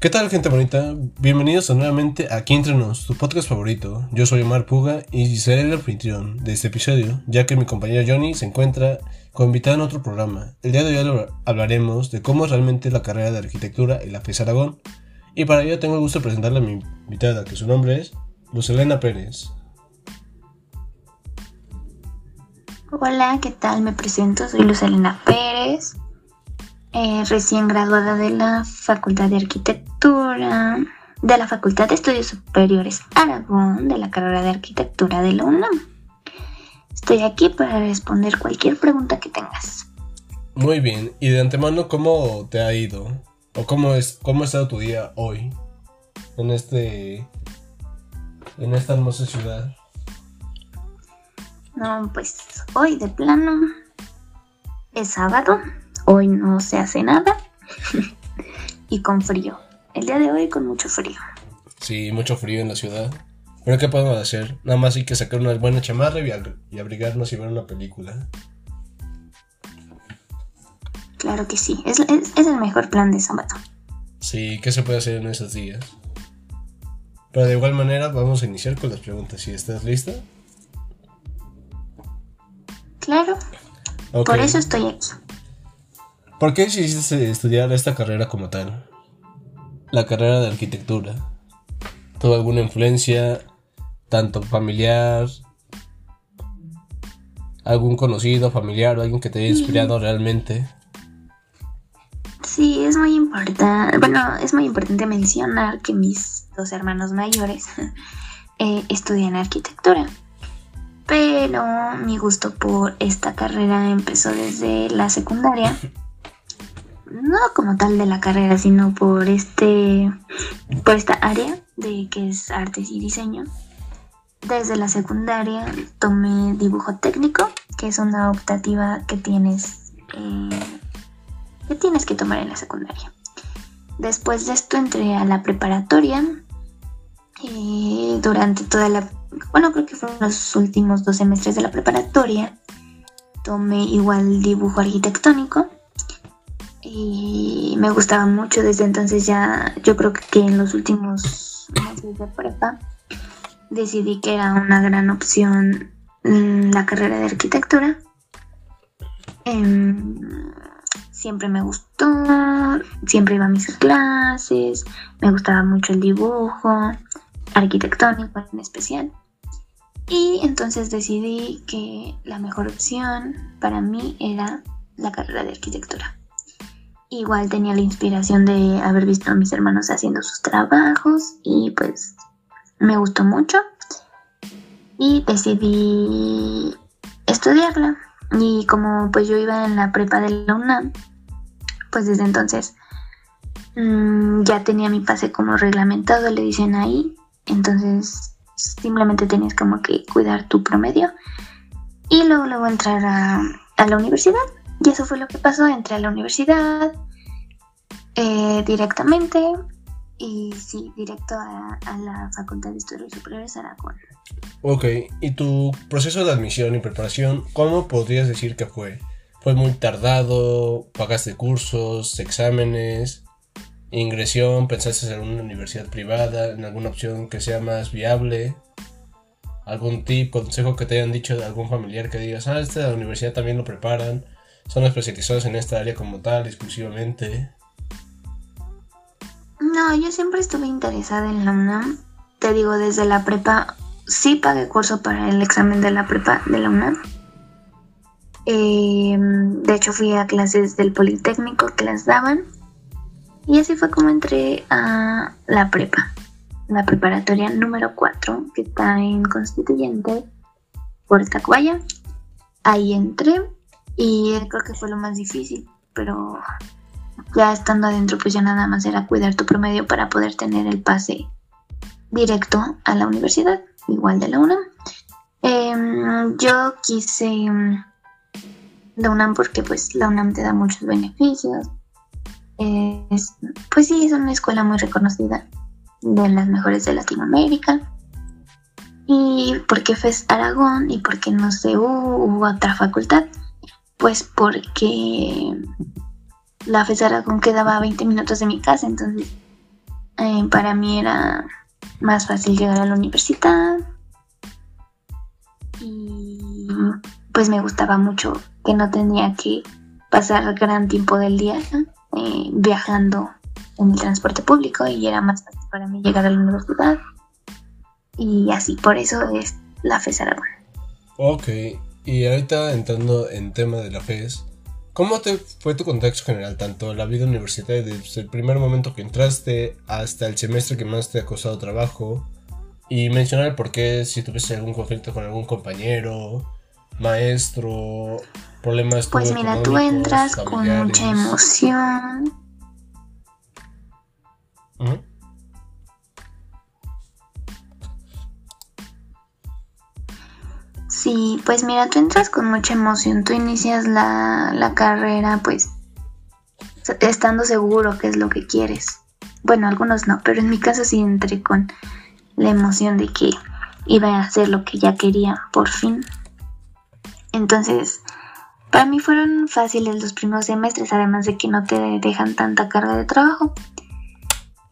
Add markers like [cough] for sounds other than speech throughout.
¿Qué tal, gente bonita? Bienvenidos nuevamente a Aquí Entre Nos, tu podcast favorito. Yo soy Omar Puga y seré el anfitrión de este episodio, ya que mi compañero Johnny se encuentra con invitado en otro programa. El día de hoy hablaremos de cómo es realmente la carrera de arquitectura en la FES Aragón. Y para ello tengo el gusto de presentarle a mi invitada, que su nombre es Luz Elena Pérez. Hola, ¿qué tal? Me presento, soy Luz Elena Pérez. Eh, recién graduada de la Facultad de Arquitectura, de la Facultad de Estudios Superiores Aragón, de la carrera de Arquitectura de la UNAM. Estoy aquí para responder cualquier pregunta que tengas. Muy bien, y de antemano, ¿cómo te ha ido? ¿O cómo, es, cómo ha estado tu día hoy? En este. en esta hermosa ciudad. No, pues hoy de plano es sábado Hoy no se hace nada [laughs] y con frío. El día de hoy con mucho frío. Sí, mucho frío en la ciudad. Pero ¿qué podemos hacer? Nada más hay que sacar una buena chamarra y, abrigarnos y ver una película. Claro que sí, es, el mejor plan de sábado. Sí, ¿qué se puede hacer en esos días? Pero de igual manera vamos a iniciar con las preguntas. ¿Si estás lista? Claro. Por eso estoy aquí. ¿Por qué decidiste estudiar esta carrera como tal? La carrera de arquitectura. ¿Tuvo alguna influencia, tanto familiar, algún conocido, familiar o alguien que te haya inspirado realmente? Sí, es muy importante. Bueno, es muy importante mencionar que mis dos hermanos mayores [laughs] eh, estudian arquitectura. Pero mi gusto por esta carrera empezó desde la secundaria. [laughs] no como tal de la carrera, sino por este por esta área de que es artes y diseño. Desde la secundaria tomé dibujo técnico, que es una optativa que tienes eh, que tienes que tomar en la secundaria. Después de esto entré a la preparatoria. y durante toda la, bueno, creo que fueron los últimos dos semestres de la preparatoria, tomé igual dibujo arquitectónico y me gustaba mucho. Desde entonces ya yo creo que en los últimos meses de prepa decidí que era una gran opción mm, la carrera de arquitectura. Em, siempre me gustó siempre iba a mis clases me gustaba mucho el dibujo arquitectónico en especial. Y entonces decidí que la mejor opción para mí era la carrera de arquitectura Igual tenía la inspiración de haber visto a mis hermanos haciendo sus trabajos y pues me gustó mucho y decidí estudiarla. Y como pues yo iba en la prepa de la UNAM, pues desde entonces mm, ya tenía mi pase como reglamentado, le dicen ahí. Entonces simplemente tenías como que cuidar tu promedio y luego luego entrar a, a la universidad. Y eso fue lo que pasó, entré a la universidad eh, directamente y sí, directo a, la Facultad de Estudios Superiores Aragón. Ok, ¿y tu proceso de admisión y preparación, cómo podrías decir que fue? ¿Fue muy tardado? ¿Pagaste cursos, exámenes, ingresión? ¿Pensaste en una universidad privada, en alguna opción que sea más viable? ¿Algún tip, consejo que te hayan dicho de algún familiar que digas, ah, esta universidad también lo preparan? Son especializados en esta área como tal, exclusivamente. No, yo siempre estuve interesada en la UNAM. Te digo, desde la prepa, sí pagué curso para el examen de la prepa de la UNAM. Em, de hecho, fui a clases del Politécnico que las daban. Y así fue como entré a la prepa, la preparatoria número 4, que está en Constituyente, por Tacuaya. Ahí entré y creo que fue lo más difícil, pero ya estando adentro pues ya nada más era cuidar tu promedio para poder tener el pase directo a la universidad, igual de la UNAM. Em, yo quise mm, la UNAM porque pues la UNAM te da muchos beneficios. pues sí, es una escuela muy reconocida, de las mejores de Latinoamérica. Y porque FES Aragón y porque no sé, hubo otra facultad pues porque la FES Aragón quedaba a 20 minutos de mi casa, entonces eh, para mí era más fácil llegar a la universidad. Y pues me gustaba mucho que no tenía que pasar gran tiempo del día eh, viajando en el transporte público y era más fácil para mí llegar a la universidad. Y así, por eso es la FES Aragón. Ok, y ahorita entrando en tema de la FES, ¿cómo te fue tu contexto general, tanto la vida universitaria desde el primer momento que entraste hasta el semestre que más te ha costado trabajo? Y mencionar por qué si tuviste algún conflicto con algún compañero, maestro, problemas Pues mira, tú entras con mucha emoción. Sí, pues mira, tú entras con mucha emoción, tú inicias la, la carrera pues estando seguro que es lo que quieres. Bueno, algunos no, pero en mi caso sí entré con la emoción de que iba a hacer lo que ya quería, por fin. Entonces, para mí fueron fáciles los primeros semestres, además de que no te dejan tanta carga de trabajo.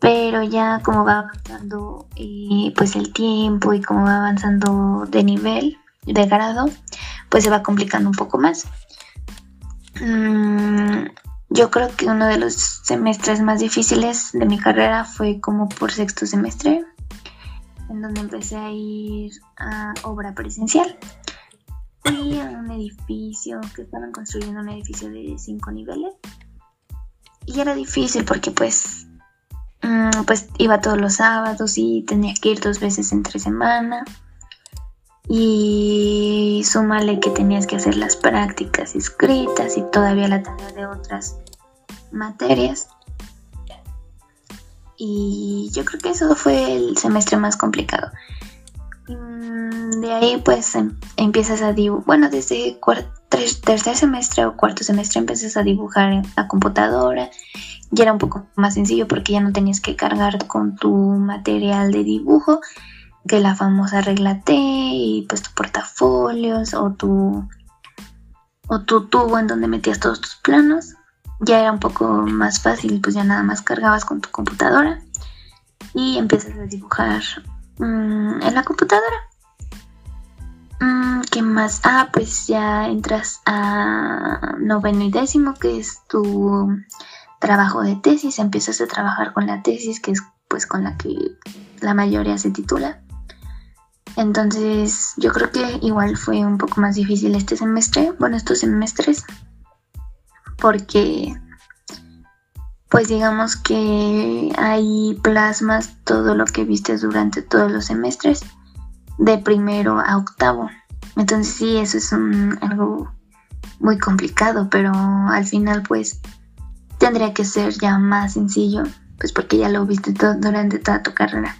Pero ya como va avanzando eh, pues el tiempo y como va avanzando de nivel, de grado, pues se va complicando un poco más. Mm, yo creo que uno de los semestres más difíciles de mi carrera fue como por sexto semestre, en donde empecé a ir a obra presencial. Fui a un edificio, que estaban construyendo un edificio de cinco niveles. Y era difícil porque pues, mm, pues iba todos los sábados y tenía que ir dos veces entre semana y súmale que tenías que hacer las prácticas escritas y todavía la tarea de otras materias. Y yo creo que eso fue el semestre más complicado. Mm, de ahí pues em, empiezas a dibujar, bueno, desde tercer semestre o cuarto semestre empiezas a dibujar la computadora. Ya era un poco más sencillo porque ya no tenías que cargar con tu material de dibujo, que la famosa regla T y pues tu portafolios o tu o tu tubo en donde metías todos tus planos. Ya era un poco más fácil, pues ya nada más cargabas con tu computadora y empiezas a dibujar mm, en la computadora. Mm, ¿Qué más? Ah, pues ya entras a noveno y décimo, que es tu trabajo de tesis. Empiezas a trabajar con la tesis, que es pues con la que la mayoría se titula. Entonces yo creo que igual fue un poco más difícil este semestre, bueno, estos semestres, porque pues digamos que ahí plasmas todo lo que viste durante todos los semestres, de primero a octavo. Entonces sí, eso es un, algo muy complicado, pero al final pues tendría que ser ya más sencillo, pues porque ya lo viste todo durante toda tu carrera.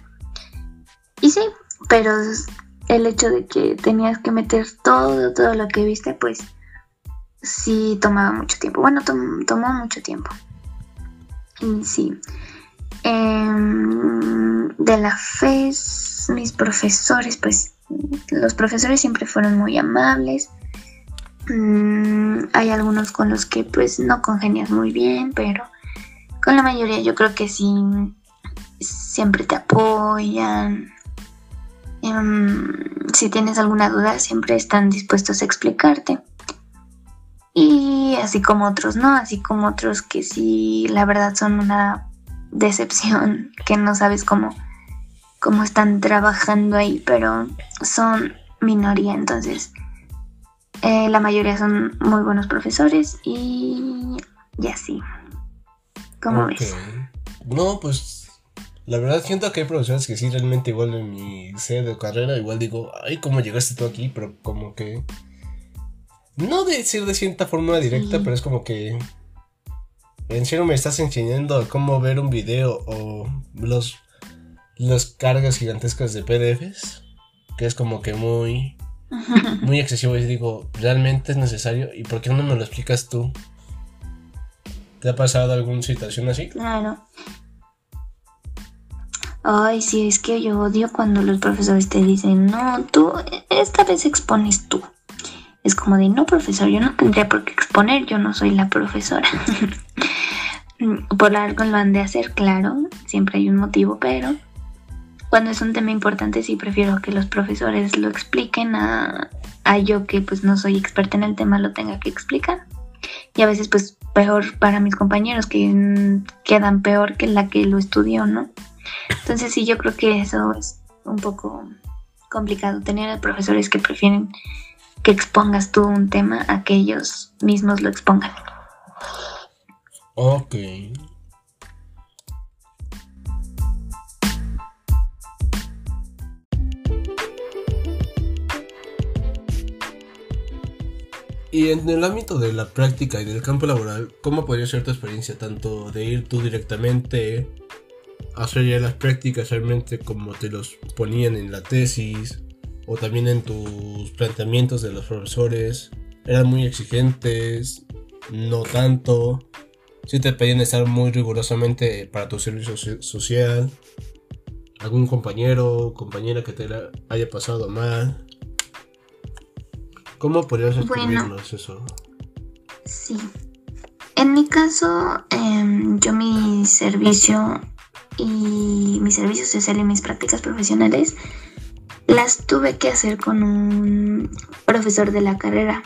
Y sí, pero el hecho de que tenías que meter todo, todo lo que viste, pues sí tomaba mucho tiempo. Bueno, tomó mucho tiempo. Y sí. Em, de la FES, mis profesores, pues los profesores siempre fueron muy amables. Mm, hay algunos con los que pues no congenias muy bien, pero con la mayoría yo creo que sí, siempre te apoyan, Em, si tienes alguna duda, siempre están dispuestos a explicarte. Y así como otros, ¿no? Así como otros que sí, la verdad son una decepción, [laughs] que no sabes cómo, cómo están trabajando ahí, pero son minoría, entonces eh, la mayoría son muy buenos profesores y, y así. ¿Cómo ves? No, pues la verdad siento que hay profesores que sí realmente igual en mi sede de carrera, igual digo, ay, ¿cómo llegaste tú aquí? Pero como que... No decir de cierta forma directa, pero es como que... En serio me estás enseñando cómo ver un video o los... Las cargas gigantescas de PDFs. Que es como que muy... [laughs] Muy excesivo y digo, ¿realmente es necesario? ¿Y por qué no me lo explicas tú? ¿Te ha pasado alguna situación así? Claro. Ay, sí, es que yo odio cuando los profesores te dicen, no, tú, esta vez expones tú. Es como de, no, profesor, yo no tendría por qué exponer, yo no soy la profesora. [laughs] por algo lo han de hacer, claro, siempre hay un motivo, pero cuando es un tema importante sí prefiero que los profesores lo expliquen a, a yo que pues no soy experta en el tema lo tenga que explicar. Y a veces pues peor para mis compañeros que quedan peor que la que lo estudió, ¿no? Entonces sí, yo creo que eso es un poco complicado, tener profesores que prefieren que expongas tú un tema a que ellos mismos lo expongan. Ok. Y en el ámbito de la práctica y del campo laboral, ¿cómo podría ser tu experiencia tanto de ir tú directamente a hacer ya las prácticas realmente como te los ponían en la tesis o también en tus planteamientos de los profesores? ¿Eran muy exigentes? ¿No tanto? ¿Si te pedían estar muy rigurosamente para tu servicio social? ¿Algún compañero o compañera que te haya pasado mal? ¿Cómo podrías escribirnos eso? Sí. En mi caso, em, yo mi servicio y mi servicio social y mis prácticas profesionales las tuve que hacer con un profesor de la carrera.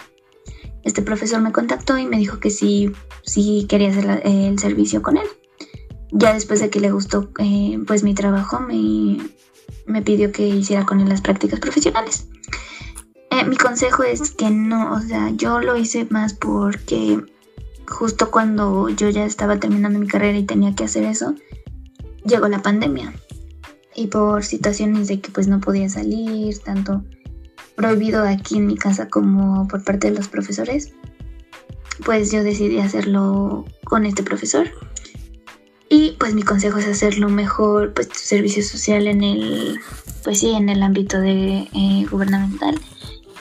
Este profesor me contactó y me dijo que sí, sí quería hacer el servicio con él. Ya después de que le gustó eh, pues mi trabajo, me, me pidió que hiciera con él las prácticas profesionales. Eh, mi consejo es que no, o sea, yo lo hice más porque justo cuando yo ya estaba terminando mi carrera y tenía que hacer eso, llegó la pandemia. Y por situaciones de que pues no podía salir, tanto prohibido aquí en mi casa como por parte de los profesores, pues yo decidí hacerlo con este profesor. Y pues mi consejo es hacerlo mejor, pues servicio social en el, pues sí, en el ámbito de eh, gubernamental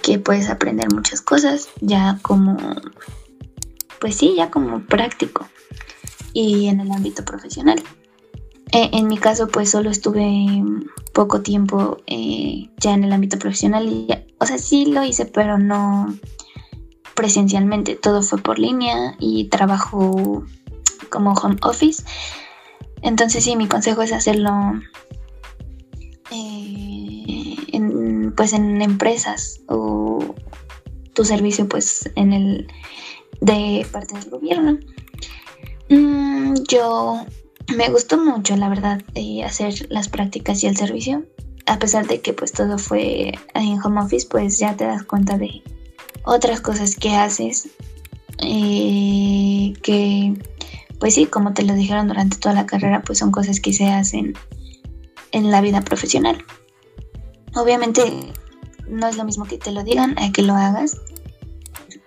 que puedes aprender muchas cosas ya como, pues sí, ya como práctico y en el ámbito profesional. Eh, en mi caso, pues solo estuve poco tiempo eh, ya en el ámbito profesional o sea, sí lo hice, pero no presencialmente. Todo fue por línea y trabajo como home office. Entonces sí, mi consejo es hacerlo eh, en, pues en empresas o tu servicio pues en el de parte del gobierno. Mm, yo me gustó mucho la verdad hacer las prácticas y el servicio. A pesar de que pues todo fue en home office, pues ya te das cuenta de otras cosas que haces. Eh, que pues sí, como te lo dijeron durante toda la carrera, pues son cosas que se hacen en la vida profesional. Obviamente no es lo mismo que te lo digan a que lo hagas.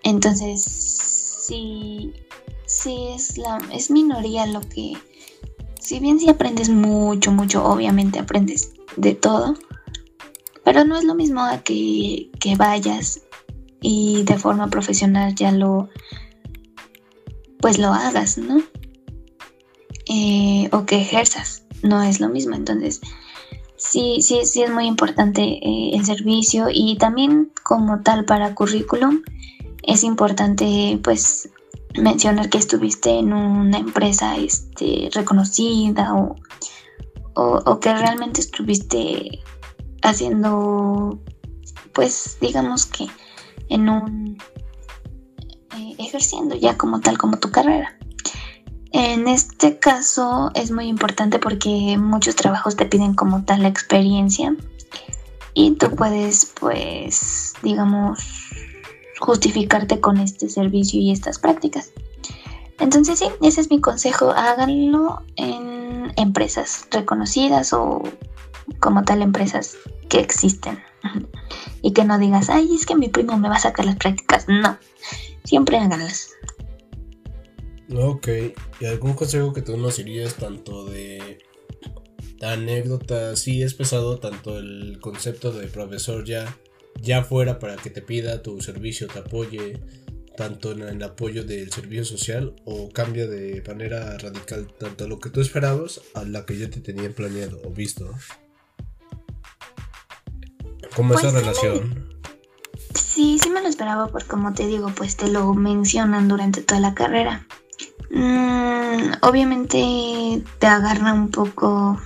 Entonces, sí, sí es la es minoría lo que si bien si aprendes mucho, mucho, obviamente aprendes de todo, pero no es lo mismo a que, que vayas y de forma profesional ya lo pues lo hagas, ¿no? Eh, o que ejerzas, no es lo mismo. Entonces, sí, sí, sí es muy importante eh, el servicio y también como tal para currículum es importante pues mencionar que estuviste en una empresa este, reconocida o, o, que realmente estuviste haciendo pues digamos que en un eh, ejerciendo ya como tal como tu carrera. En este caso es muy importante porque muchos trabajos te piden como tal la experiencia y tú puedes pues digamos justificarte con este servicio y estas prácticas. Entonces sí, ese es mi consejo, háganlo en empresas reconocidas o como tal empresas que existen. Y que no digas, ay, es que mi primo me va a sacar las prácticas. No, siempre háganlas. Ok, ¿y algún consejo que tú nos dirías tanto de anécdota? Sí, es pesado tanto el concepto de profesor ya, ya fuera para que te pida tu servicio, te apoye, tanto en el apoyo del servicio social o cambia de manera radical tanto lo que tú esperabas a la que ya te tenían planeado o visto. ¿Cómo es esa pues relación? Sí, sí me lo esperaba, porque como te digo, pues te lo mencionan durante toda la carrera mm, obviamente te agarra un poco,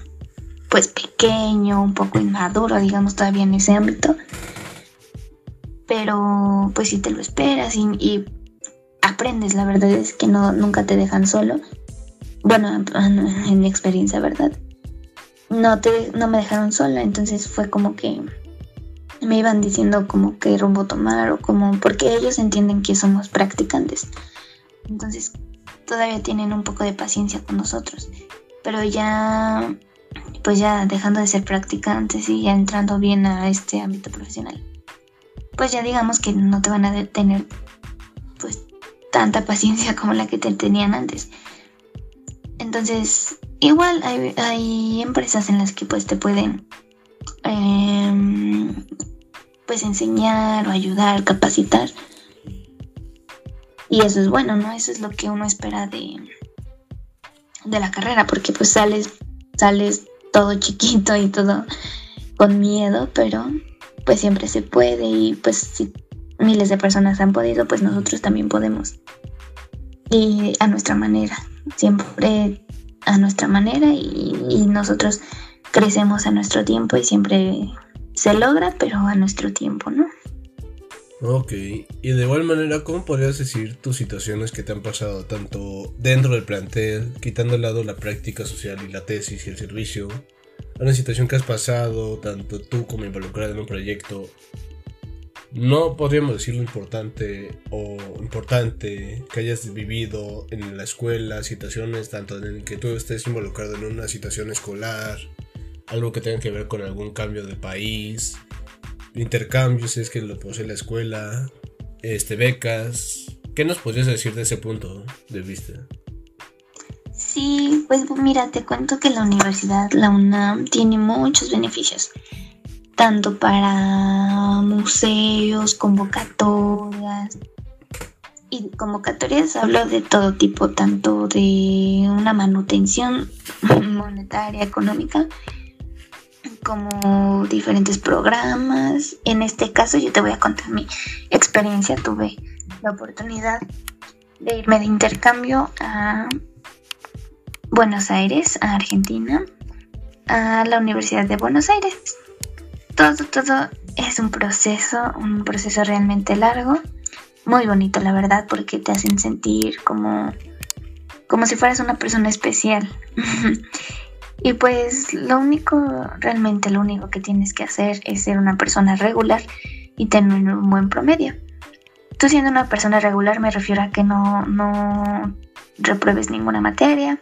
pues pequeño, un poco inmaduro, digamos, todavía en ese ámbito. Pero pues si te lo esperas y, aprendes, la verdad es que no, nunca te dejan solo. Bueno, en mi experiencia, ¿verdad? No, te, no me dejaron sola, entonces fue como que me iban diciendo como qué rumbo tomar o como porque ellos entienden que somos practicantes. Entonces todavía tienen un poco de paciencia con nosotros. Pero ya pues ya dejando de ser practicantes y ya entrando bien a este ámbito profesional. Pues ya digamos que no te van a tener pues tanta paciencia como la que te tenían antes. Entonces, igual hay, hay empresas en las que pues te pueden eh, pues enseñar o ayudar, capacitar. Y eso es bueno, ¿no? Eso es lo que uno espera de, de la carrera, porque pues sales, sales todo chiquito y todo con miedo, pero pues siempre se puede y pues si miles de personas han podido, pues nosotros también podemos. Y a nuestra manera, siempre a nuestra manera y, nosotros crecemos a nuestro tiempo y siempre se logra, pero a nuestro tiempo, ¿no? Ok, y de igual manera, ¿cómo podrías decir tus situaciones que te han pasado tanto dentro del plantel, quitando de lado la práctica social y la tesis y el servicio, una situación que has pasado, tanto tú como involucrada en un proyecto, no podríamos decir lo importante o importante que hayas vivido en la escuela, situaciones tanto en que tú estés involucrado en una situación escolar, algo que tenga que ver con algún cambio de país, intercambios, es que lo posee la escuela, este, becas. ¿Qué nos podrías decir de ese punto de vista? Sí, pues mira, te cuento que la universidad, la UNAM, tiene muchos beneficios, tanto para museos, convocatorias. Y convocatorias hablo de todo tipo, tanto de una manutención [laughs] monetaria, económica, como diferentes programas. En este caso yo te voy a contar mi experiencia. Tuve la oportunidad de irme de intercambio a Buenos Aires, a Argentina, a la Universidad de Buenos Aires. Todo, todo es un proceso, un proceso realmente largo, muy bonito la verdad, porque te hacen sentir como, como si fueras una persona especial. [laughs] Y pues lo único, realmente lo único que tienes que hacer es ser una persona regular y tener un buen promedio. Tú siendo una persona regular me refiero a que no, no repruebes ninguna materia,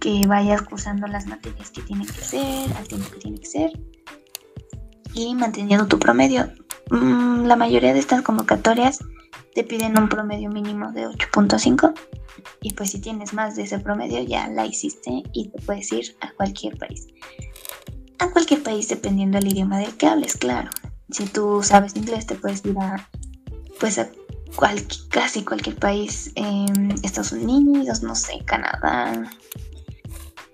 que vayas cursando las materias que tienen que ser, al tiempo que tiene que ser y manteniendo tu promedio. Mm, la mayoría de estas convocatorias te piden un promedio mínimo de 8.5 y pues si tienes más de ese promedio ya la hiciste y te puedes ir a cualquier país. A cualquier país dependiendo del idioma del que hables, claro. Si tú sabes inglés te puedes ir a pues a casi cualquier país, en Estados Unidos, no sé, Canadá.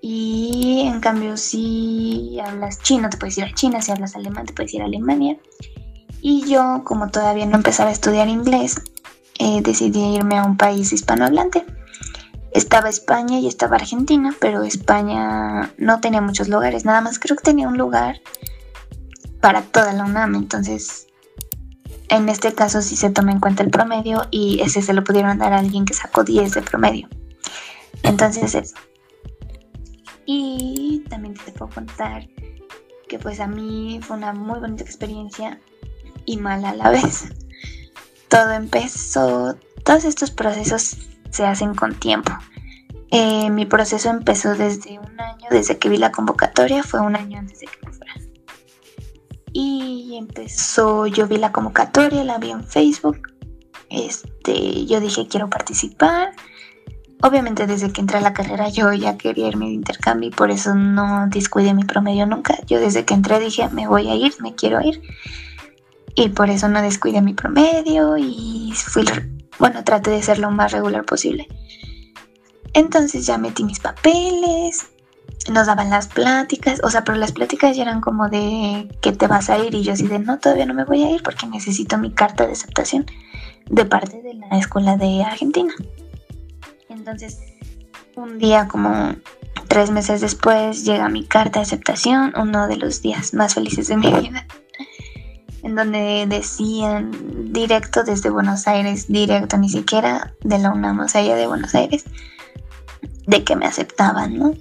Y en cambio si hablas chino te puedes ir a China, si hablas alemán te puedes ir a Alemania. Y yo, como todavía no empezaba a estudiar inglés, eh, decidí irme a un país hispanohablante. Estaba España y estaba Argentina, pero España no tenía muchos lugares, nada más creo que tenía un lugar para toda la UNAM, entonces en este caso sí se toma en cuenta el promedio y ese se lo pudieron dar a alguien que sacó 10 de promedio. Entonces eso. Y también te puedo contar que pues a mí fue una muy bonita experiencia y mala a la vez. Todo empezó, todos estos procesos se hacen con tiempo. Eh, mi proceso empezó desde un año, desde que vi la convocatoria, fue un año antes de que me fuera. Y empezó, yo vi la convocatoria, la vi en Facebook. Este, yo dije quiero participar. Obviamente desde que entré a la carrera yo ya quería irme de intercambio y por eso no descuidé mi promedio nunca. Yo desde que entré dije me voy a ir, me quiero ir y por eso no descuidé mi promedio y fui, bueno, traté de ser lo más regular posible. Entonces ya metí mis papeles, nos daban las pláticas, o sea, pero las pláticas ya eran como de que te vas a ir y yo así de no, todavía no me voy a ir porque necesito mi carta de aceptación de parte de la escuela de Argentina. Entonces, un día como tres meses después llega mi carta de aceptación, uno de los días más felices de mi vida, en donde decían directo desde Buenos Aires, directo, ni siquiera de la UNAM, o sea, de Buenos Aires, de que me aceptaban, ¿no?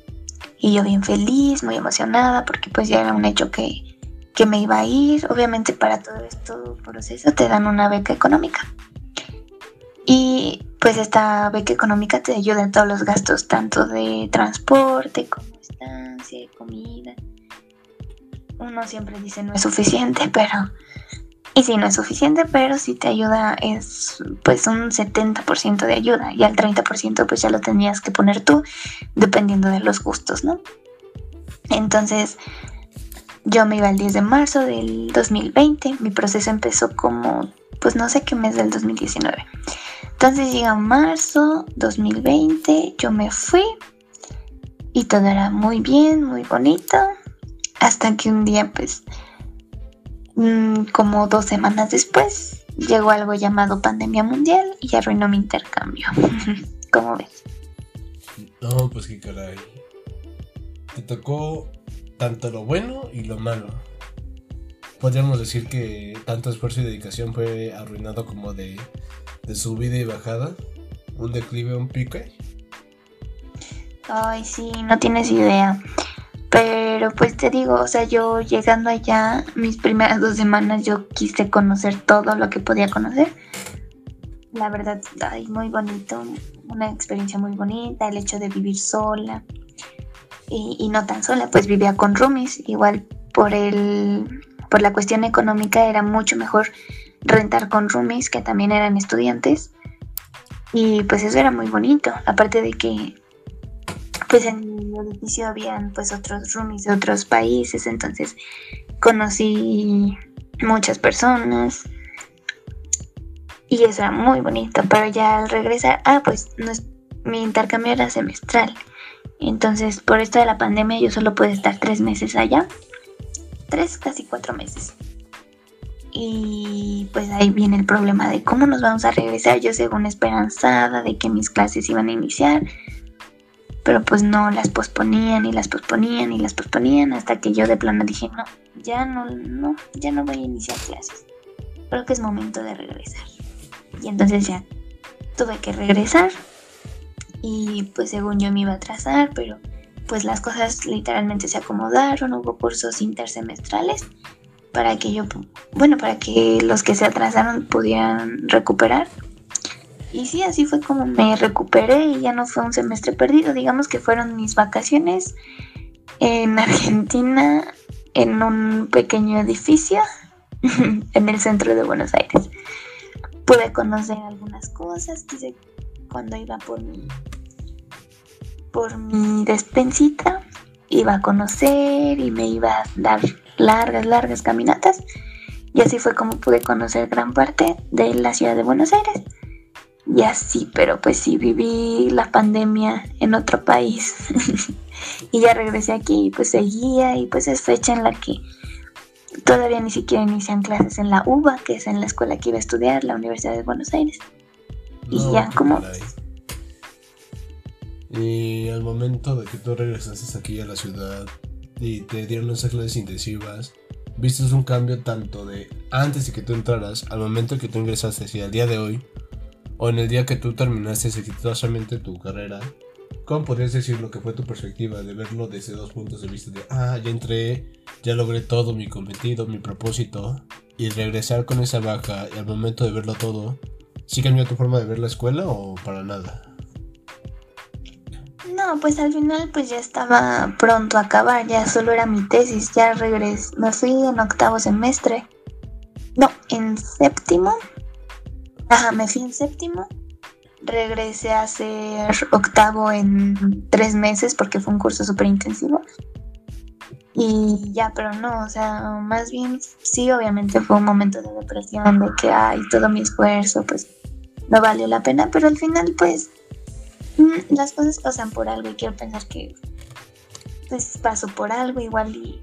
Y yo bien feliz, muy emocionada, porque pues ya era un hecho que, que me iba a ir. Obviamente para todo esto proceso te dan una beca económica. Y pues esta beca económica te ayuda en todos los gastos, tanto de transporte como estancia, comida. Uno siempre dice no es suficiente, [laughs] pero... Y sí, no es suficiente, pero si te ayuda es pues un 70% de ayuda y al 30% pues ya lo tenías que poner tú, dependiendo de los gustos, ¿no? Entonces, yo me iba el 10 de marzo del 2020, mi proceso empezó como, pues no sé qué mes del 2019. Entonces llega marzo 2020, yo me fui y todo era muy bien, muy bonito, hasta que un día pues como dos semanas después llegó algo llamado pandemia mundial y arruinó mi intercambio. [laughs] ¿Cómo ves? No, pues qué caray. Te tocó tanto lo bueno y lo malo. Podríamos decir que tanto esfuerzo y dedicación fue arruinado como de de subida y bajada, un declive, un pique. Ay, sí, no tienes idea. Pero pues te digo, o sea, yo llegando allá, mis primeras dos semanas yo quise conocer todo lo que podía conocer. La verdad, ay, muy bonito, una experiencia muy bonita, el hecho de vivir sola. Y, y no tan sola, pues vivía con roomies, igual por el por la cuestión económica era mucho mejor rentar con roomies que también eran estudiantes. Y pues eso era muy bonito. Aparte de que pues en el edificio habían pues otros roomies de otros países. Entonces conocí muchas personas. Y eso era muy bonito. Pero ya al regresar, ah, pues mi intercambio era semestral. Entonces, por esto de la pandemia, yo solo pude estar tres meses allá. Tres, casi cuatro meses. Y pues ahí viene el problema de cómo nos vamos a regresar. Yo según esperanzada de que mis clases iban a iniciar. Pero pues no, las posponían y las posponían y las posponían hasta que yo de plano dije, no, ya no, no, ya no voy a iniciar clases. Creo que es momento de regresar. Y entonces ya tuve que regresar. Y pues según yo me iba a atrasar, pero pues las cosas literalmente se acomodaron, hubo cursos intersemestrales para que yo, bueno, para que los que se atrasaron pudieran recuperar. Y sí, así fue como me recuperé y ya no fue un semestre perdido, digamos que fueron mis vacaciones en [laughs] Argentina, en un pequeño edificio [laughs] en el centro de Buenos Aires. Pude conocer algunas cosas, quise cuando iba por mi por mi despensita, iba a conocer y me iba a dar largas, largas caminatas. Y así fue como pude conocer gran parte de la ciudad de Buenos Aires. Y así, pero pues sí viví la pandemia en otro país. [laughs] y ya regresé aquí y pues seguía y pues es fecha en la que todavía ni siquiera inician clases en la UBA, que es en la escuela que iba a estudiar, la Universidad de Buenos Aires. y ya como... Y al momento de que tú regresaste aquí a la ciudad, y te dieron esas clases intensivas, viste un cambio tanto de antes de que tú entraras al momento que tú ingresaste y al día de hoy, o en el día que tú terminaste exitosamente tu carrera, ¿cómo podrías decir lo que fue tu perspectiva de verlo desde dos puntos de vista? De, ah, ya entré, ya logré todo mi cometido, mi propósito, y regresar con esa baja y al momento de verlo todo, ¿sí cambió tu forma de ver la escuela o para nada? No, pues al final pues ya estaba pronto a acabar, ya solo era mi tesis, ya regresé, me fui en octavo semestre. No, en séptimo. Ajá, me fui en séptimo. Regresé a hacer octavo en tres meses porque fue un curso súper intensivo. Y ya, pero no, o sea, más bien sí, obviamente fue un momento de depresión, de que, ay, todo mi esfuerzo, pues no valió la pena, pero al final, pues Mm, las cosas pasan por algo y quiero pensar que pues pasó por algo, igual y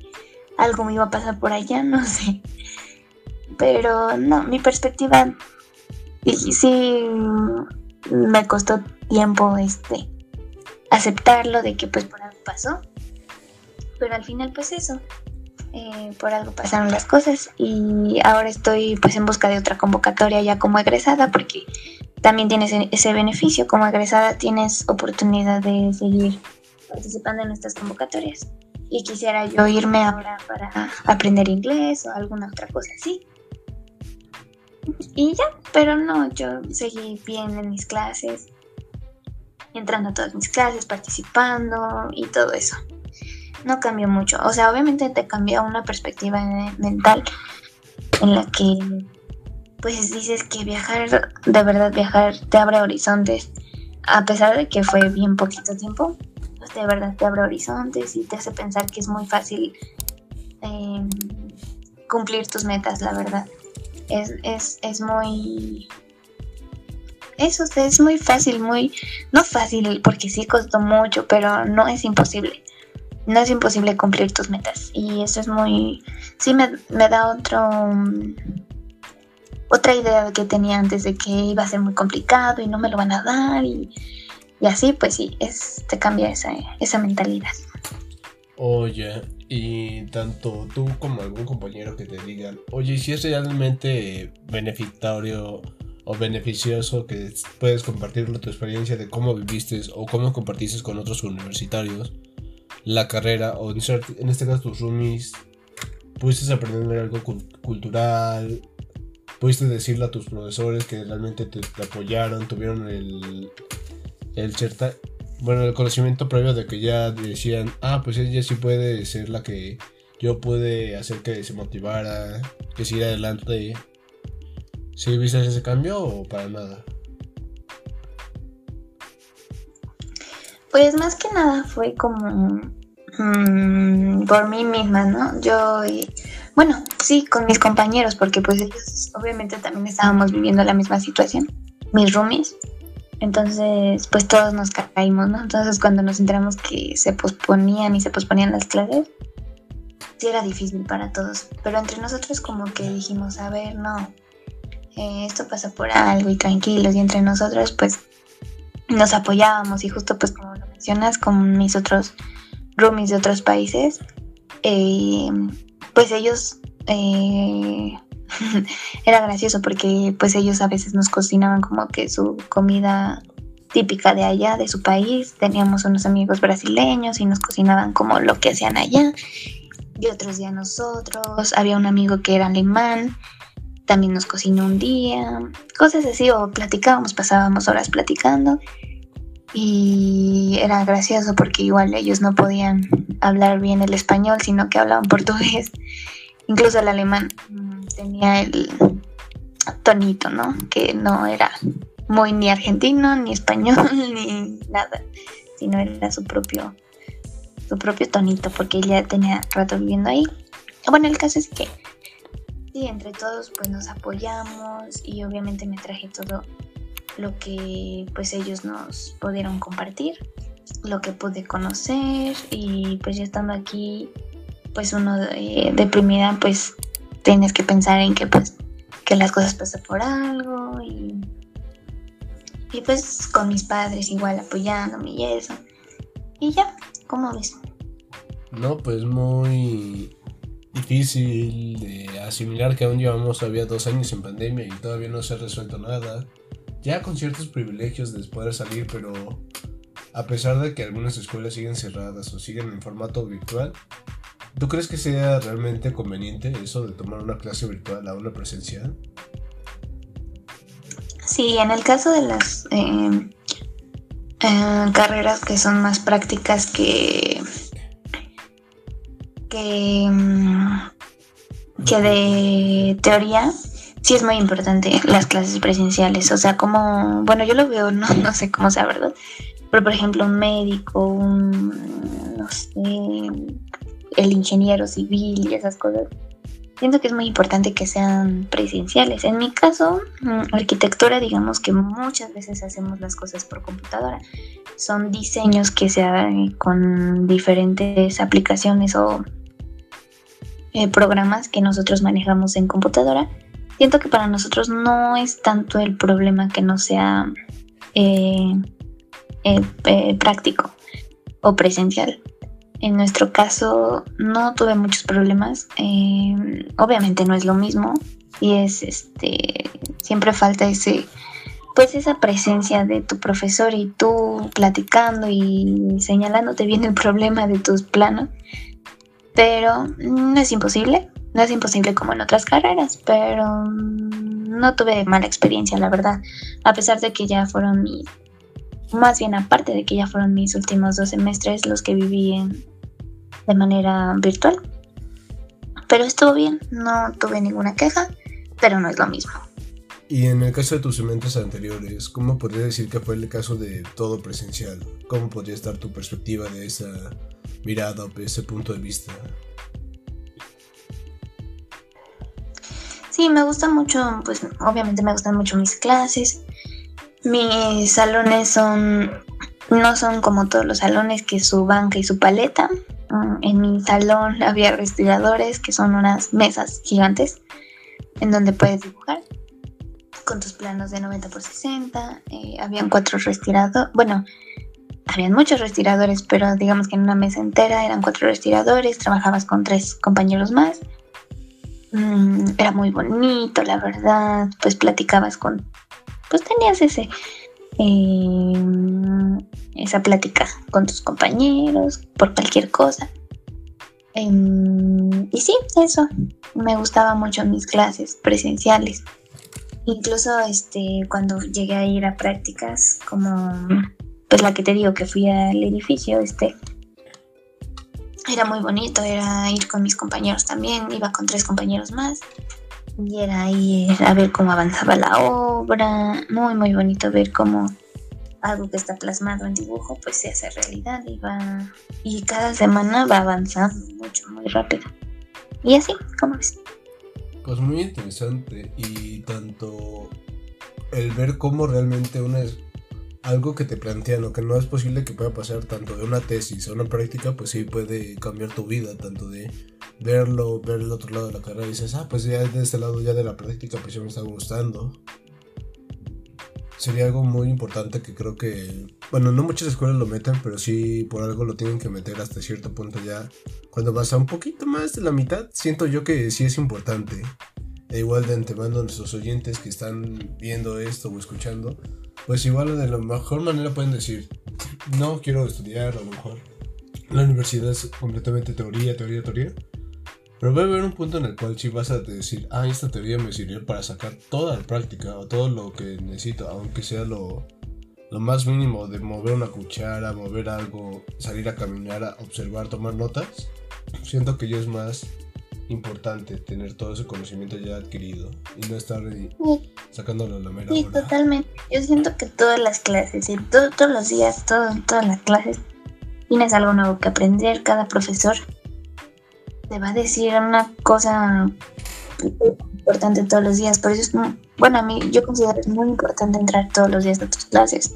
algo me iba a pasar por allá, [laughs] no sé. Pero no, mi perspectiva, sí, me costó tiempo este aceptarlo de que pues por algo pasó. Pero al final pues eso, eh, por algo pasaron las cosas. Y ahora estoy pues en busca de otra convocatoria ya como egresada porque también tienes ese beneficio. Como egresada tienes oportunidad de seguir participando en estas convocatorias. Y quisiera yo irme ahora para aprender inglés o alguna otra cosa así y ya, pero no, yo seguí bien en mis clases, entrando a todas mis clases, participando y todo eso. No cambió mucho. O sea, obviamente te cambia una perspectiva mental en la que pues dices que viajar, de verdad viajar te abre horizontes. A pesar de que fue bien poquito tiempo, pues de verdad te abre horizontes y te hace pensar que es muy fácil eh, cumplir tus metas, la verdad es, es, es muy... Eso es muy fácil, muy... No fácil, porque sí costó mucho, pero no es imposible. No es imposible cumplir tus metas. Y eso es muy... Sí me, da otro... Otra idea que tenía antes de que iba a ser muy complicado y no me lo van a dar y, y así, pues sí, es, te cambia esa, esa mentalidad. Oye, y tanto tú como algún compañero que te digan, oye, si es realmente beneficioso o beneficioso que puedes compartir tu experiencia de cómo viviste o cómo compartiste con otros universitarios la carrera o en este caso tus roomies, pudiste aprender algo cultural, pudiste decirle a tus profesores que realmente te, apoyaron, tuvieron el, el bueno, el conocimiento previo de que ya decían, ah, pues ella sí puede ser la que yo puede hacer que se motivara, que siga adelante. ¿Sí viste ese cambio o para nada? Pues más que nada fue como mm, por mí misma, ¿no? Yo, bueno, sí, con mis compañeros, porque pues ellos obviamente también estábamos viviendo la misma situación, mis roomies. Entonces, pues todos nos caímos, ¿no? Entonces, cuando nos enteramos que se posponían y se posponían las clases, sí era difícil para todos. Pero entre nosotros como que dijimos, a ver, no, eh, esto pasa por algo y tranquilos. Y entre nosotros, pues, nos apoyábamos. Y justo, pues, como lo mencionas, con mis otros roomies de otros países, eh, pues ellos... Eh, [laughs] era gracioso porque pues ellos a veces nos cocinaban como que su comida típica de allá, de su país. Teníamos unos amigos brasileños y nos cocinaban como lo que hacían allá. Y otros días nosotros. Había un amigo que era alemán, también nos cocinó un día. Cosas así, o platicábamos, pasábamos horas platicando. Y era gracioso porque igual ellos no podían hablar bien el español, sino que hablaban portugués. Incluso el alemán tenía el tonito, ¿no? Que no era muy ni argentino, ni español, [laughs] ni nada, sino era su propio, su propio tonito, porque ella tenía rato viviendo ahí. Bueno, el caso es que sí, entre todos pues nos apoyamos y obviamente me traje todo lo que pues ellos nos pudieron compartir, lo que pude conocer y pues ya estando aquí pues uno de, deprimida pues tienes que pensar en que pues que las cosas pasan por algo y, y pues con mis padres igual apoyándome y eso. Y ya, ¿cómo ves? No, pues muy difícil de asimilar que aún llevamos todavía dos años en pandemia y todavía no se ha resuelto nada. Ya con ciertos privilegios de poder salir, pero a pesar de que algunas escuelas siguen cerradas o siguen en formato virtual, ¿Tú crees que sea realmente conveniente eso de tomar una clase virtual a una presencial? Sí, en el caso de las eh, eh, carreras que son más prácticas que, que, mm, que de teoría, sí es muy importante las clases presenciales. O sea, como, bueno, yo lo veo, no, [laughs] no sé cómo sea, ¿verdad? Pero por ejemplo, un médico, un, no sé, el ingeniero civil y esas cosas. Siento que es muy importante que sean presenciales. En mi caso, mm, arquitectura, digamos que muchas veces hacemos las cosas por computadora. Son diseños que se hagan con diferentes aplicaciones o eh, programas que nosotros manejamos en computadora. Siento que para nosotros no es tanto el problema que no sea eh, eh, práctico o presencial. En nuestro caso no tuve muchos problemas. obviamente no es lo mismo y es este siempre falta ese pues esa presencia de tu profesor y tú platicando y señalándote bien el problema de tus planos. Pero no es imposible, no es imposible como en otras carreras, pero no tuve mala experiencia, la verdad. A pesar de que ya fueron mis, más bien aparte de que ya fueron mis últimos dos semestres los que viví en, de manera virtual. Pero estuvo bien, no tuve ninguna queja, pero no es lo mismo. Y en el caso de tus semestres anteriores, ¿cómo podría decir que fue el caso de todo presencial? ¿Cómo podría estar tu perspectiva de esa mirada o de ese punto de vista? Sí, me gusta mucho, pues obviamente me gustan mucho mis clases. Mis salones son, no son como todos los salones que su banca y su paleta. Mm, en mi salón había respiradores, que son unas mesas gigantes en donde puedes dibujar con tus planos de 90 por 60. Eh, habían cuatro respiradores, bueno, habían muchos respiradores, pero digamos que en una mesa entera eran cuatro respiradores, trabajabas con tres compañeros más. Mm, era muy bonito, la verdad, pues platicabas con, pues tenías ese, eh, esa plática con tus compañeros por cualquier cosa. Em, y sí, eso, me gustaba mucho mis clases presenciales. Incluso este, cuando llegué a ir a prácticas, como pues la que te digo que fui al edificio, este, era muy bonito, era ir con mis compañeros también, iba con tres compañeros más. Y era ir a ver cómo avanzaba la obra, muy muy bonito ver cómo algo que está plasmado en dibujo pues se hace realidad y va y cada semana va avanzando mucho, muy rápido. Y así, ¿cómo ves? Pues muy interesante y tanto el ver cómo realmente una es algo que te plantean o que no es posible que pueda pasar tanto de una tesis a una práctica, pues sí puede cambiar tu vida, tanto de verlo, ver el otro lado de la carrera y dices, ah, pues ya de este lado ya de la práctica pues ya me está gustando. Sería algo muy importante que creo que, bueno, no muchas escuelas lo meten, pero sí por algo lo tienen que meter hasta cierto punto ya cuando vas a un poquito más de la mitad, siento yo que sí es importante. E igual de antemano a nuestros oyentes que están viendo esto o escuchando, pues igual de la mejor manera pueden decir, no quiero estudiar, a lo mejor la universidad es completamente teoría, teoría, teoría. Pero va a haber un punto en el cual sí vas a decir, ah, esta teoría me sirvió para sacar toda la práctica o todo lo que necesito, aunque sea lo, lo más mínimo de mover una cuchara, mover algo, salir a caminar, a observar, tomar notas siento que yo es más importante tener todo ese conocimiento ya adquirido y no estar sacándolo a la mera Sí, totalmente. Yo siento que todas las clases, y todos los días, todo, todas las clases, tienes algo nuevo que aprender. Cada profesor te va a decir una cosa importante todos los días. Por eso es bueno, a mí yo considero es muy importante entrar todos los días a tus clases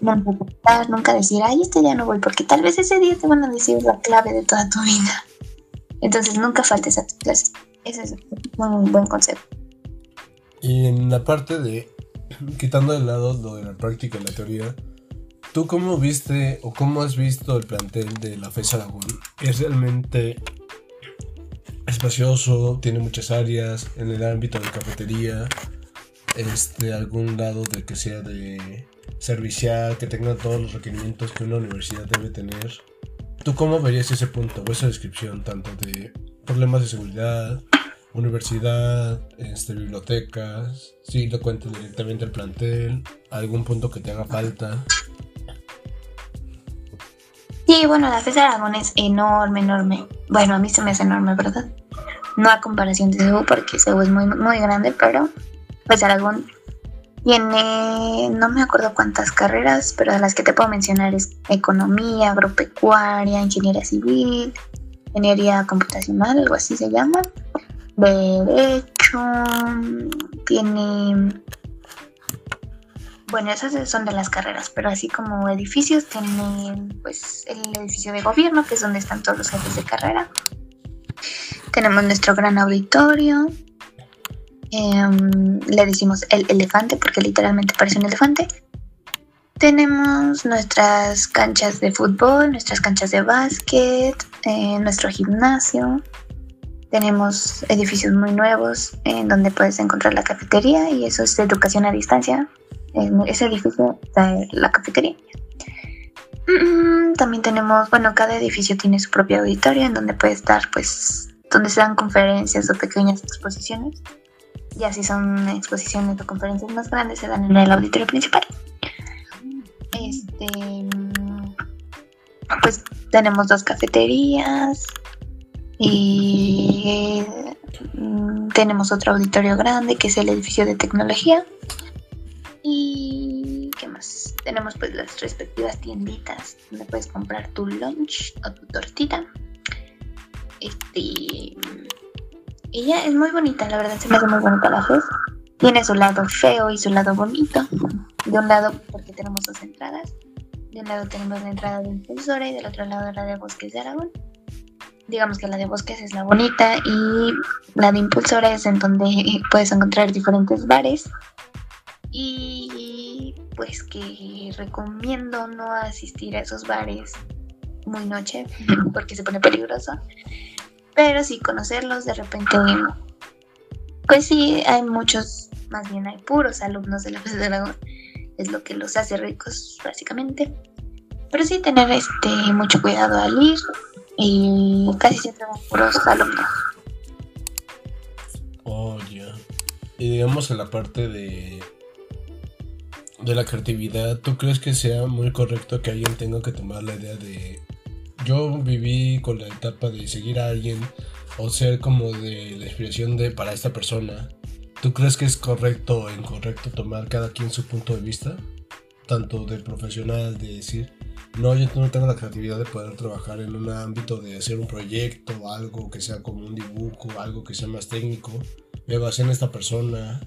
nunca nunca decir, ay, este día no voy, porque tal vez ese día te van a decir la clave de toda tu vida. Entonces nunca faltes a tu clase. Ese es un buen consejo. Y en la parte de, quitando de lado lo de la práctica y la teoría, ¿tú cómo viste o cómo has visto el plantel de la FES Aragón? ¿Es realmente espacioso? ¿Tiene muchas áreas en el ámbito de cafetería? ¿Este, algún lado de que sea de servicial, que tenga todos los requerimientos que una universidad debe tener. ¿Tú cómo verías ese punto o esa descripción tanto de problemas de seguridad, universidad, este, bibliotecas, si lo cuentas directamente al plantel, algún punto que te haga falta? Sí, bueno, la FES Aragón es enorme, enorme. Bueno, a mí se me hace enorme, ¿verdad? No a comparación de CEU, porque CEU es muy, muy grande, pero pues Aragón tiene, no me acuerdo cuántas carreras, pero las que te puedo mencionar es economía, agropecuaria, ingeniería civil, ingeniería computacional, algo así se llama, derecho, tiene, bueno, esas son de las carreras, pero así como edificios, tiene pues el edificio de gobierno, que es donde están todos los jefes de carrera. Tenemos nuestro gran auditorio, Em, le decimos el elefante porque literalmente parece un elefante. tenemos nuestras canchas de fútbol, nuestras canchas de básquet, eh, nuestro gimnasio. Tenemos edificios muy nuevos en donde puedes encontrar la cafetería y eso es educación a distancia. En ese edificio está la cafetería. Mm, también tenemos, bueno, cada edificio tiene su propio auditorio en donde puede estar, pues, donde se dan conferencias o pequeñas exposiciones. Ya si son exposiciones o conferencias más grandes, se dan en el auditorio principal. Este, pues tenemos dos cafeterías y mm, tenemos otro auditorio grande que es el edificio de tecnología. Y qué más? Tenemos pues las respectivas tienditas donde puedes comprar tu lunch o tu tortita. Este ella es muy bonita, la verdad se me hace muy bonita la FES. Tiene su lado feo y su lado bonito. De un lado, porque tenemos dos entradas. De un lado tenemos la entrada de Impulsora y del otro lado la de Bosques de Aragón. Digamos que la de Bosques es la bonita y la de Impulsora es en donde puedes encontrar diferentes bares. Y pues que recomiendo no asistir a esos bares muy noche porque se pone peligroso. Pero sí conocerlos de repente, pues sí, hay muchos más bien hay puros alumnos de la FES de Aragón, es lo que los hace ricos básicamente. Pero sí tener este mucho cuidado al ir y casi siempre van puros alumnos. Oh, ya. Y digamos en la parte de de la creatividad, ¿tú crees que sea muy correcto que alguien tenga que tomar la idea de yo viví con la etapa de seguir a alguien o ser como de la inspiración de para esta persona ¿Tú crees que es correcto o incorrecto tomar cada quien su punto de vista? Tanto de profesional, de decir, no, yo no tengo la creatividad de poder trabajar en un ámbito de hacer un proyecto, algo que sea como un dibujo, algo que sea más técnico, me basé en esta persona.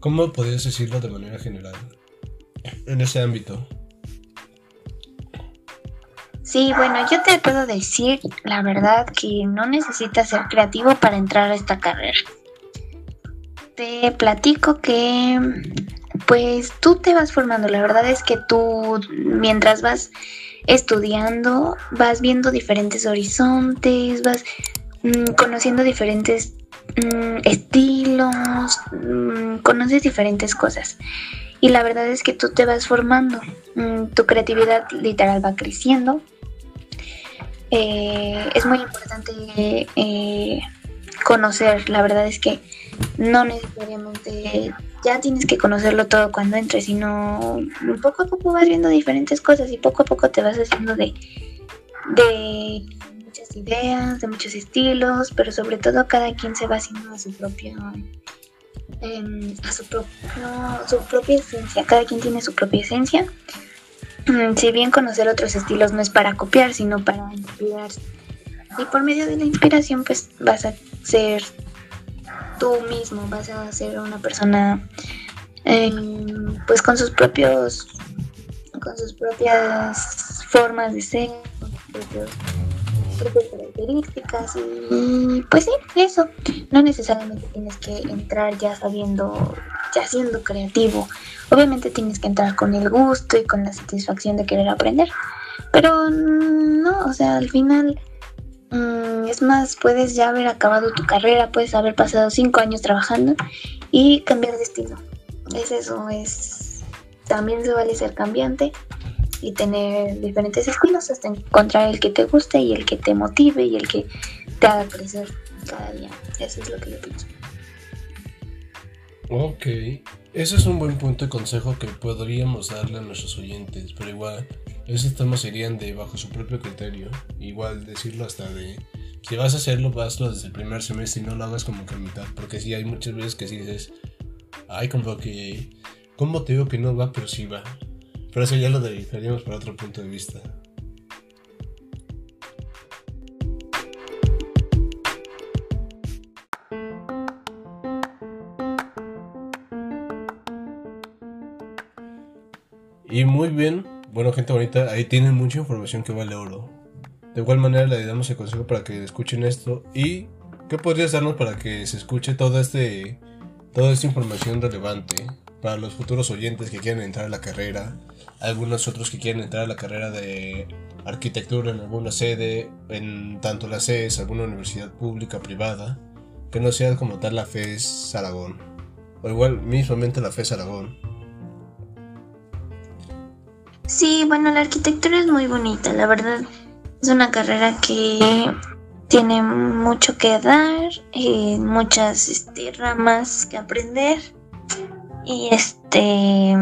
¿Cómo podrías decirlo de manera general en ese ámbito? Sí, bueno, yo te puedo decir la verdad que no necesitas ser creativo para entrar a esta carrera te platico que pues tú te vas formando. La verdad es que tú mientras vas estudiando vas viendo diferentes horizontes, vas mm, conociendo diferentes mm, estilos, mm, conoces diferentes cosas. Y la verdad es que tú te vas formando, tu creatividad literal va creciendo. Eh, es muy importante eh, conocer, la verdad es que no necesariamente ya tienes que conocerlo todo cuando entres, sino poco a poco vas viendo diferentes cosas y poco a poco te vas haciendo de, de muchas ideas, de muchos estilos, pero sobre todo cada quien se va haciendo a su propio em, a su, propio, su propia esencia, cada quien tiene su propia esencia. Mm, si bien conocer otros estilos no es para copiar, sino para inspirarse. Y por medio de la inspiración, pues vas a ser tú mismo, vas a ser una persona em, pues con sus propios con sus propias formas de ser, con sus propias características y pues sí, eso. No necesariamente tienes que entrar ya sabiendo, ya siendo creativo. Obviamente tienes que entrar con el gusto y con la satisfacción de querer aprender. Pero no, o sea, al final Mm, es más, puedes ya haber acabado tu carrera, puedes haber pasado cinco años trabajando y cambiar de estilo. Es eso, es también se vale ser cambiante y tener diferentes estilos hasta encontrar el que te guste y el que te motive y el que te haga crecer cada día. Eso es lo que yo pienso. Ok, ese es un buen punto de consejo que podríamos darle a nuestros oyentes, pero igual esos temas serían de bajo su propio criterio. Igual decirlo hasta de si vas a hacerlo, hazlo desde el primer semestre y no lo hagas como que a mitad. Porque sí hay muchas veces que sí dices, ay, como que, ¿cómo te digo que no va? Pero sí va. Pero eso ya lo dedicaríamos para otro punto de vista. Y muy bien, bueno, gente bonita, ahí tienen mucha información que vale oro. De igual manera le damos el consejo para que escuchen esto y ¿qué podrías darnos para que se escuche toda, este, toda esta información relevante? para los futuros oyentes que quieren entrar a la carrera, algunos otros que quieren entrar a la carrera de arquitectura en alguna sede, en tanto la CES, alguna universidad pública, privada, que no sea como tal la FES Aragón, o igual mismamente la FES Aragón. Sí, bueno, la arquitectura es muy bonita, la verdad. Es una carrera que tiene mucho que dar, eh, muchas este, ramas que aprender y este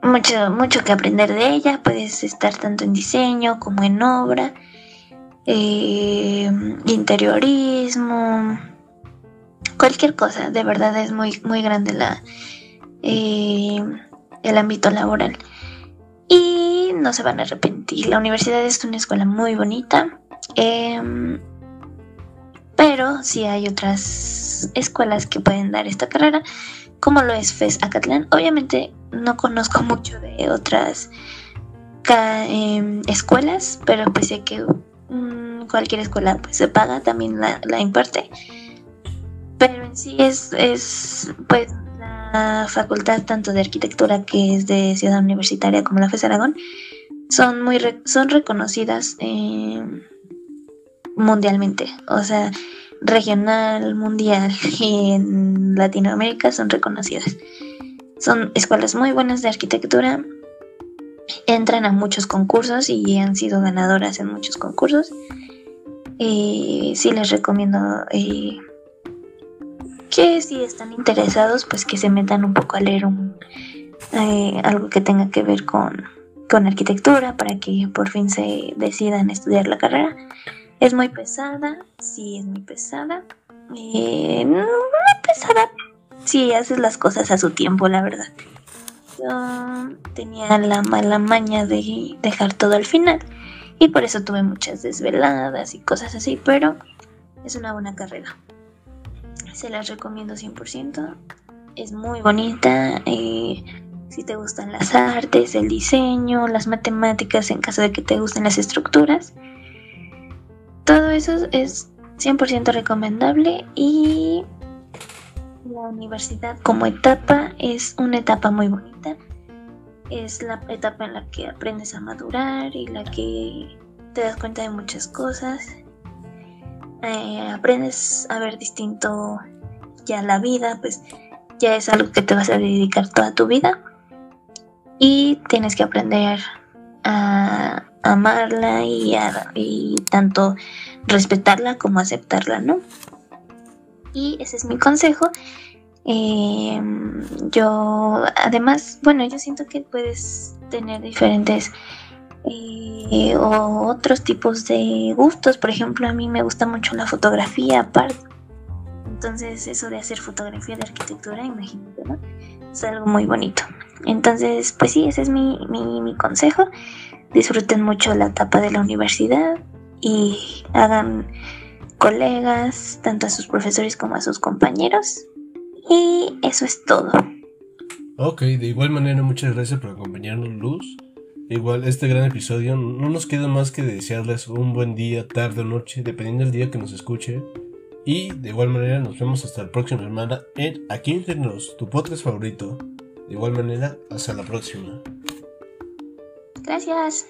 mucho mucho que aprender de ella. Puedes estar tanto en diseño como en obra, eh, interiorismo, cualquier cosa. De verdad es muy muy grande la eh, el ámbito laboral y no se van a arrepentir. La universidad es una escuela muy bonita. Em, pero sí hay otras escuelas que pueden dar esta carrera, como lo es FES Acatlán. Obviamente no conozco mucho de otras em, escuelas, pero pues sé que mm, cualquier escuela pues, se paga, también la, la imparte. Pero en sí es, es pues la facultad tanto de arquitectura que es de Ciudad Universitaria como la FES Aragón son muy son reconocidas eh, mundialmente, o sea, regional, mundial y [laughs] en Latinoamérica son reconocidas. Son escuelas muy buenas de arquitectura, entran a muchos concursos y han sido ganadoras en muchos concursos. Y sí les recomiendo eh, que si están interesados, pues que se metan un poco a leer eh, algo que tenga que ver con, con arquitectura para que por fin se decidan estudiar la carrera. Es muy pesada, sí es muy pesada. Eh, no, pesada si haces las cosas a su tiempo, la verdad. Yo tenía la mala maña de dejar todo al final y por eso tuve muchas desveladas y cosas así, pero es una buena carrera. Se las recomiendo 100%. Es muy bonita. Eh, si te gustan las artes, el diseño, las matemáticas, en caso de que te gusten las estructuras todo eso es 100% recomendable y la universidad como etapa es una etapa muy bonita. Es la etapa en la que aprendes a madurar y la que te das cuenta de muchas cosas. Eh, aprendes a ver distinto ya la vida, pues ya es algo que te vas a dedicar toda tu vida. Y tienes que aprender a amarla y, y tanto respetarla como aceptarla, ¿no? Y ese es mi consejo. Em, yo, además, bueno, yo siento que puedes tener diferentes eh, o otros tipos de gustos. Por ejemplo, a mí me gusta mucho la fotografía aparte. Entonces, eso de hacer fotografía de arquitectura, imagínate, ¿no? Es algo muy bonito. Entonces, pues sí, ese es mi, mi, mi consejo disfruten mucho la etapa de la universidad y hagan colegas, tanto a sus profesores como a sus compañeros. Y eso es todo. Ok, de igual manera muchas gracias por acompañarnos Luz. Igual este gran episodio no nos queda más que desearles un buen día, tarde o noche, dependiendo del día que nos escuche. Y de igual manera nos vemos hasta la próxima semana en Aquí entre nos, tu podcast favorito. De igual manera, hasta la próxima. Gracias.